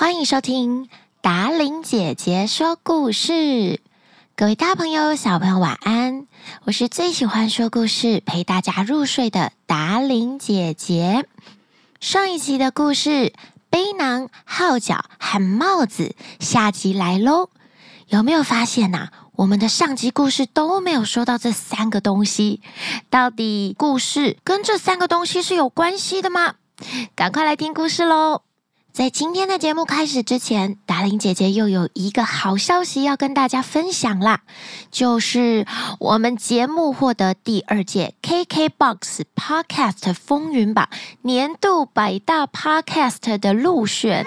欢迎收听达玲姐姐说故事，各位大朋友、小朋友晚安！我是最喜欢说故事、陪大家入睡的达玲姐姐。上一集的故事，背囊、号角和帽子，下集来喽！有没有发现呐、我们的上集故事都没有说到这三个东西，到底故事跟这三个东西是有关系的吗？赶快来听故事喽！在今天的节目开始之前，达玲姐姐又有一个好消息要跟大家分享啦，就是我们节目获得第二届 KKBOX Podcast 风云榜年度百大 Podcast 的入选，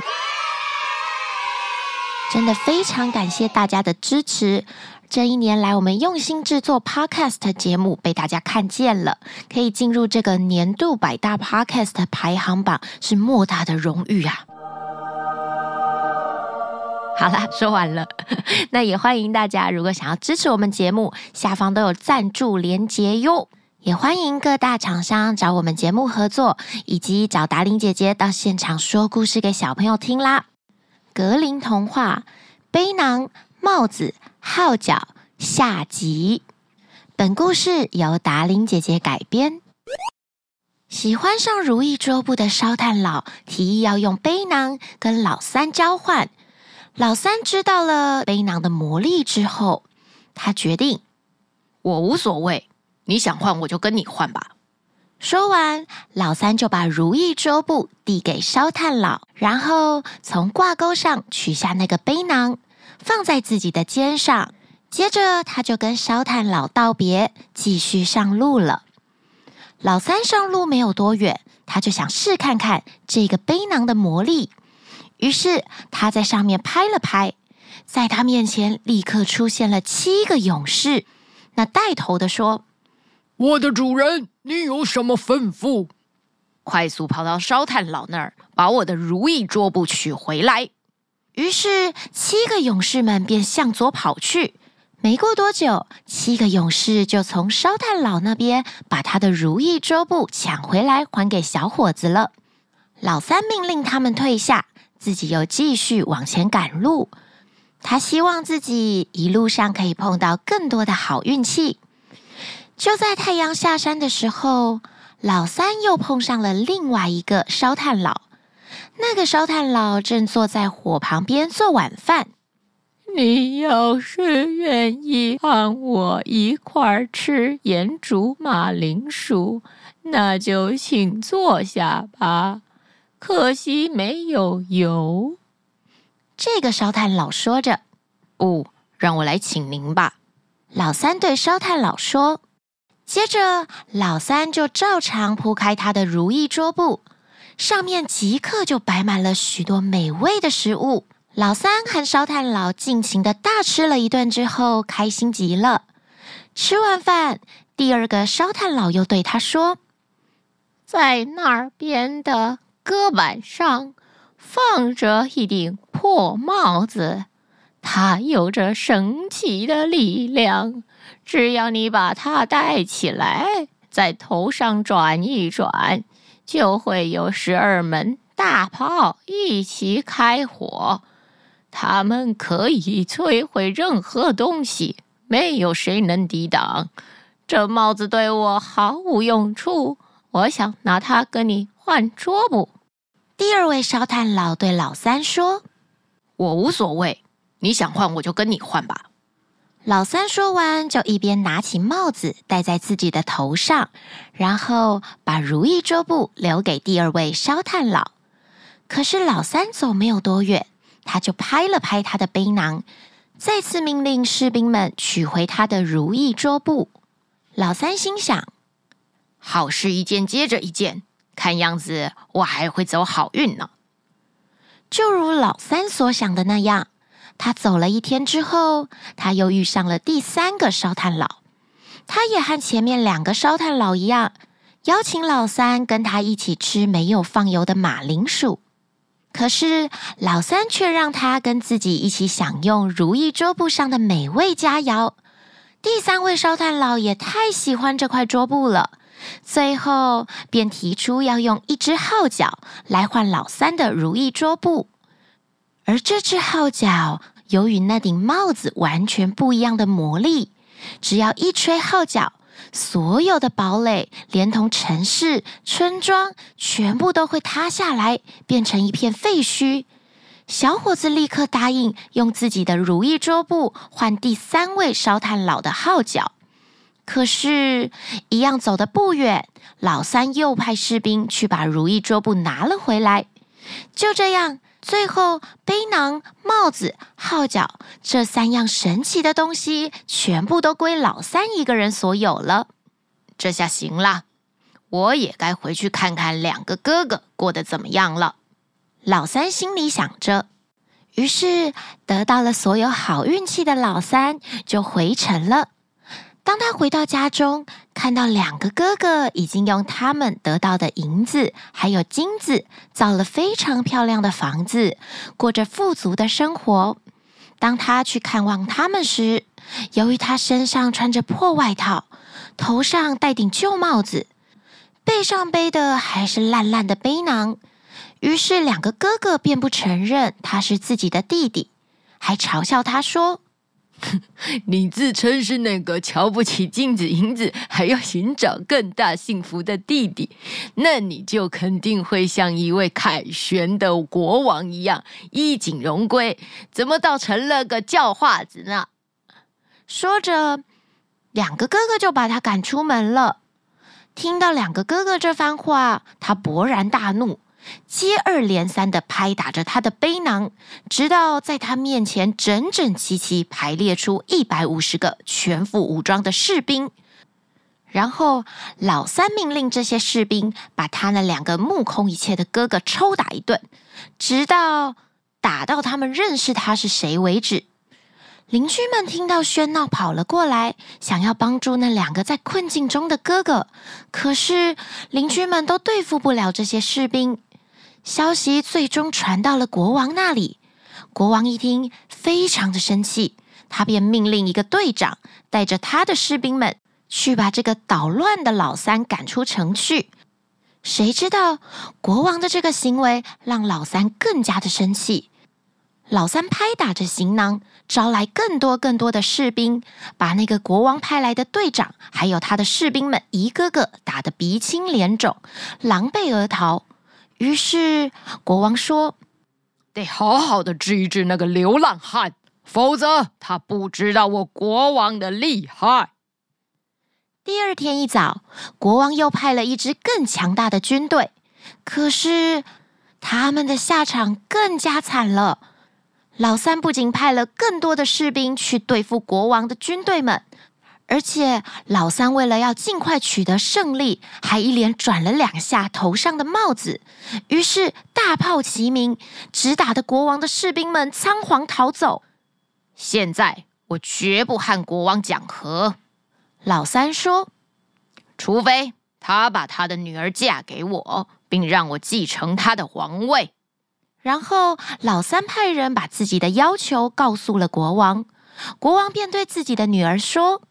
真的非常感谢大家的支持。这一年来，我们用心制作 Podcast 节目，被大家看见了，可以进入这个年度百大 Podcast 排行榜，是莫大的荣誉啊！好啦，说完了。那也欢迎大家，如果想要支持我们节目，下方都有赞助连结哟。也欢迎各大厂商找我们节目合作，以及找达玲姐姐到现场说故事给小朋友听啦。格林童话，背囊、帽子、号角下集。本故事由达玲姐姐改编。喜欢上如意桌布的烧炭佬提议要用背囊跟老三交换。老三知道了背囊的魔力之后，他决定：“我无所谓，你想换我就跟你换吧。”说完，老三就把如意桌布递给烧炭佬，然后从挂钩上取下那个背囊，放在自己的肩上。接着，他就跟烧炭佬道别，继续上路了。老三上路没有多远，他就想试看看这个背囊的魔力。于是他在上面拍了拍，在他面前立刻出现了七个勇士。那带头的说：“我的主人，你有什么吩咐？”快速跑到烧炭老那儿，把我的如意桌布取回来。于是七个勇士们便向左跑去。没过多久，七个勇士就从烧炭老那边把他的如意桌布抢回来，还给小伙子了。老三命令他们退下。自己又继续往前赶路，他希望自己一路上可以碰到更多的好运气。就在太阳下山的时候，老三又碰上了另外一个烧炭佬。那个烧炭佬正坐在火旁边做晚饭。你要是愿意和我一块儿吃盐煮马铃薯，那就请坐下吧。可惜没有油。这个烧炭佬说着：“不，让我来请您吧。”老三对烧炭佬说。接着，老三就照常铺开他的如意桌布，上面即刻就摆满了许多美味的食物。老三和烧炭佬尽情的大吃了一顿之后，开心极了。吃完饭，第二个烧炭佬又对他说：“在那边的。”搁板上放着一顶破帽子，它有着神奇的力量。只要你把它戴起来，在头上转一转，就会有十二门大炮一起开火。它们可以摧毁任何东西，没有谁能抵挡。这帽子对我毫无用处，我想拿它跟你换桌布。第二位烧炭佬对老三说：“我无所谓，你想换我就跟你换吧。”老三说完，就一边拿起帽子戴在自己的头上，然后把如意桌布留给第二位烧炭佬。可是老三走没有多远，他就拍了拍他的背囊，再次命令士兵们取回他的如意桌布。老三心想：“好事一件接着一件。”看样子我还会走好运呢。就如老三所想的那样，他走了一天之后，他又遇上了第三个烧炭佬。他也和前面两个烧炭佬一样，邀请老三跟他一起吃没有放油的马铃薯。可是老三却让他跟自己一起享用如意桌布上的美味佳肴。第三位烧炭佬也太喜欢这块桌布了。最后便提出要用一只号角来换老三的如意桌布。而这只号角由于那顶帽子完全不一样的魔力，只要一吹号角，所有的堡垒，连同城市、村庄，全部都会塌下来，变成一片废墟。小伙子立刻答应用自己的如意桌布换第三位烧炭佬的号角。可是，一样走得不远，老三又派士兵去把如意桌布拿了回来。就这样，最后背囊、帽子、号角这三样神奇的东西，全部都归老三一个人所有了。这下行了，我也该回去看看两个哥哥过得怎么样了。老三心里想着，于是得到了所有好运气的老三就回城了。当他回到家中，看到两个哥哥已经用他们得到的银子还有金子造了非常漂亮的房子，过着富足的生活。当他去看望他们时，由于他身上穿着破外套，头上戴顶旧帽子，背上背的还是烂烂的背囊。于是，两个哥哥便不承认他是自己的弟弟，还嘲笑他说：“ 你自称是那个瞧不起金子银子，还要寻找更大幸福的弟弟，那你就肯定会像一位凯旋的国王一样衣锦荣归，怎么倒成了个叫花子呢？”说着，两个哥哥就把他赶出门了。听到两个哥哥这番话，他勃然大怒。接二连三的拍打着他的背囊，直到在他面前整整齐齐排列出一百五十个全副武装的士兵。然后老三命令这些士兵把他那两个目空一切的哥哥抽打一顿，直到打到他们认识他是谁为止。邻居们听到喧闹，跑了过来，想要帮助那两个在困境中的哥哥，可是邻居们都对付不了这些士兵。消息最终传到了国王那里，国王一听，非常的生气，他便命令一个队长带着他的士兵们去把这个捣乱的老三赶出城去。谁知道国王的这个行为让老三更加的生气，老三拍打着行囊，招来更多更多的士兵，把那个国王派来的队长还有他的士兵们一个个打得鼻青脸肿，狼狈而逃。于是国王说：“得好好的治一治那个流浪汉，否则他不知道我国王的厉害。”第二天一早，国王又派了一支更强大的军队，可是他们的下场更加惨了。老三不仅派了更多的士兵去对付国王的军队们。而且老三为了要尽快取得胜利，还一连转了两下头上的帽子，于是大炮齐鸣，直打得国王的士兵们仓皇逃走。现在我绝不和国王讲和。老三说：“除非他把他的女儿嫁给我，并让我继承他的皇位。”然后老三派人把自己的要求告诉了国王，国王便对自己的女儿说。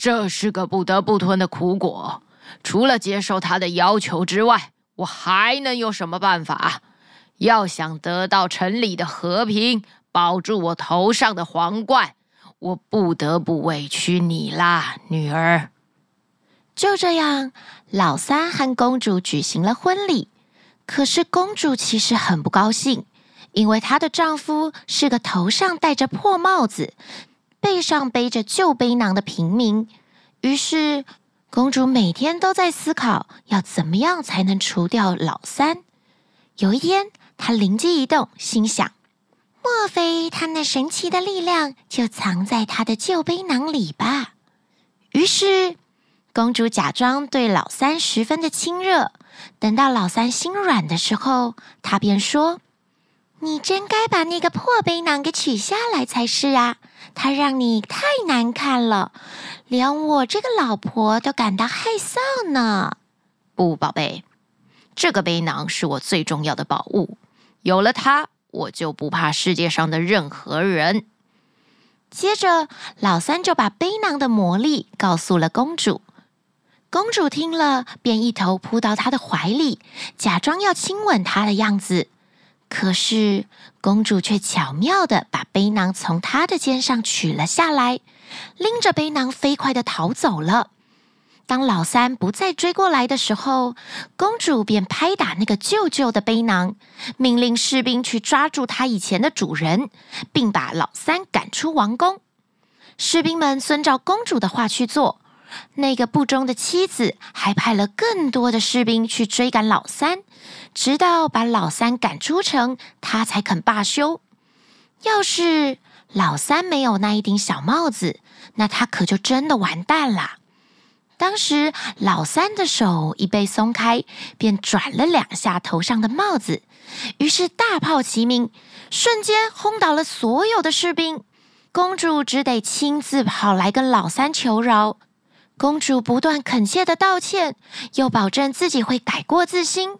这是个不得不吞的苦果。除了接受他的要求之外，我还能有什么办法？要想得到城里的和平，保住我头上的皇冠，我不得不委屈你啦，女儿。就这样，老三和公主举行了婚礼。可是公主其实很不高兴，因为她的丈夫是个头上戴着破帽子。背上背着旧背囊的平民，于是公主每天都在思考要怎么样才能除掉老三。有一天，她灵机一动，心想：莫非他那神奇的力量就藏在他的旧背囊里吧？于是，公主假装对老三十分的亲热。等到老三心软的时候，她便说。你真该把那个破背囊给取下来才是啊！它让你太难看了，连我这个老婆都感到害臊呢。不，宝贝，这个背囊是我最重要的宝物，有了它，我就不怕世界上的任何人。接着，老三就把背囊的魔力告诉了公主。公主听了，便一头扑到他的怀里，假装要亲吻他的样子。可是公主却巧妙地把背囊从她的肩上取了下来，拎着背囊飞快地逃走了。当老三不再追过来的时候，公主便拍打那个旧旧的背囊，命令士兵去抓住她以前的主人，并把老三赶出王宫。士兵们遵照公主的话去做，那个不忠的妻子还派了更多的士兵去追赶老三，直到把老三赶出城，他才肯罢休。要是老三没有那一顶小帽子，那他可就真的完蛋了。当时老三的手一被松开，便转了两下头上的帽子，于是大炮齐鸣，瞬间轰倒了所有的士兵。公主只得亲自跑来跟老三求饶。公主不断恳切的道歉，又保证自己会改过自新。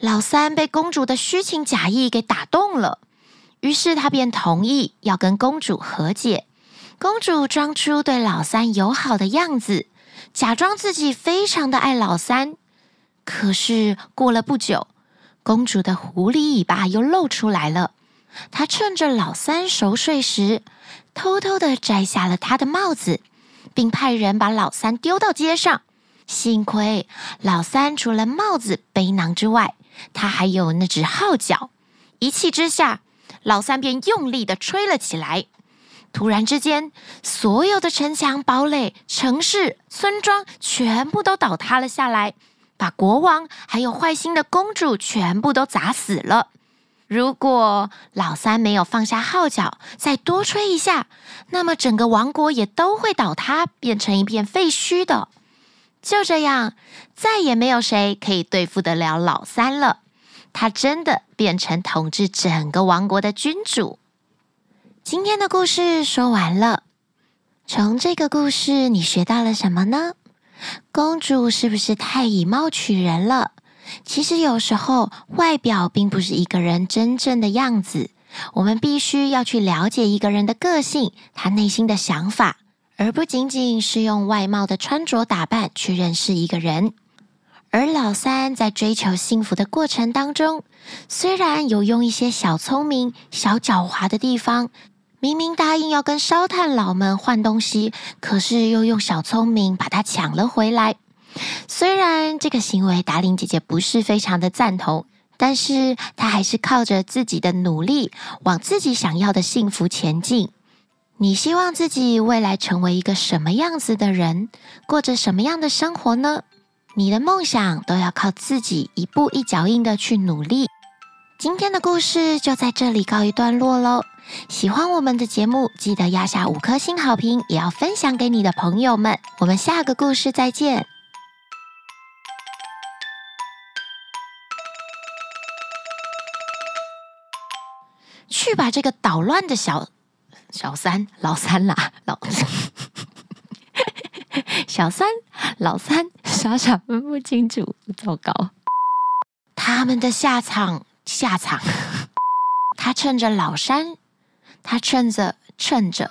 老三被公主的虚情假意给打动了，于是他便同意要跟公主和解。公主装出对老三友好的样子。假装自己非常的爱老三，可是过了不久，公主的狐狸尾巴又露出来了。她趁着老三熟睡时，偷偷的摘下了他的帽子，并派人把老三丢到街上。幸亏老三除了帽子、背囊之外，他还有那只号角。一气之下，老三便用力的吹了起来。突然之间，所有的城墙、堡垒、城市、村庄全部都倒塌了下来，把国王还有坏心的公主全部都砸死了。如果老三没有放下号角，再多吹一下，那么整个王国也都会倒塌，变成一片废墟的。就这样，再也没有谁可以对付得了老三了。他真的变成统治整个王国的君主。今天的故事说完了，从这个故事你学到了什么呢？公主是不是太以貌取人了？其实有时候外表并不是一个人真正的样子，我们必须要去了解一个人的个性，他内心的想法，而不仅仅是用外貌的穿着打扮去认识一个人。而老三在追求幸福的过程当中，虽然有用一些小聪明、小狡猾的地方。明明答应要跟烧炭佬们换东西，可是又用小聪明把它抢了回来。虽然这个行为达令姐姐不是非常的赞同，但是她还是靠着自己的努力，往自己想要的幸福前进。你希望自己未来成为一个什么样子的人，过着什么样的生活呢？你的梦想都要靠自己一步一脚印的去努力。今天的故事就在这里告一段落喽。喜欢我们的节目，记得压下五颗星好评，也要分享给你的朋友们。我们下个故事再见。去把这个捣乱的小小三、老三啦，老 小三、老三傻傻分不清楚，糟糕！他们的下场，下场，他趁着老三。他趁着，趁着。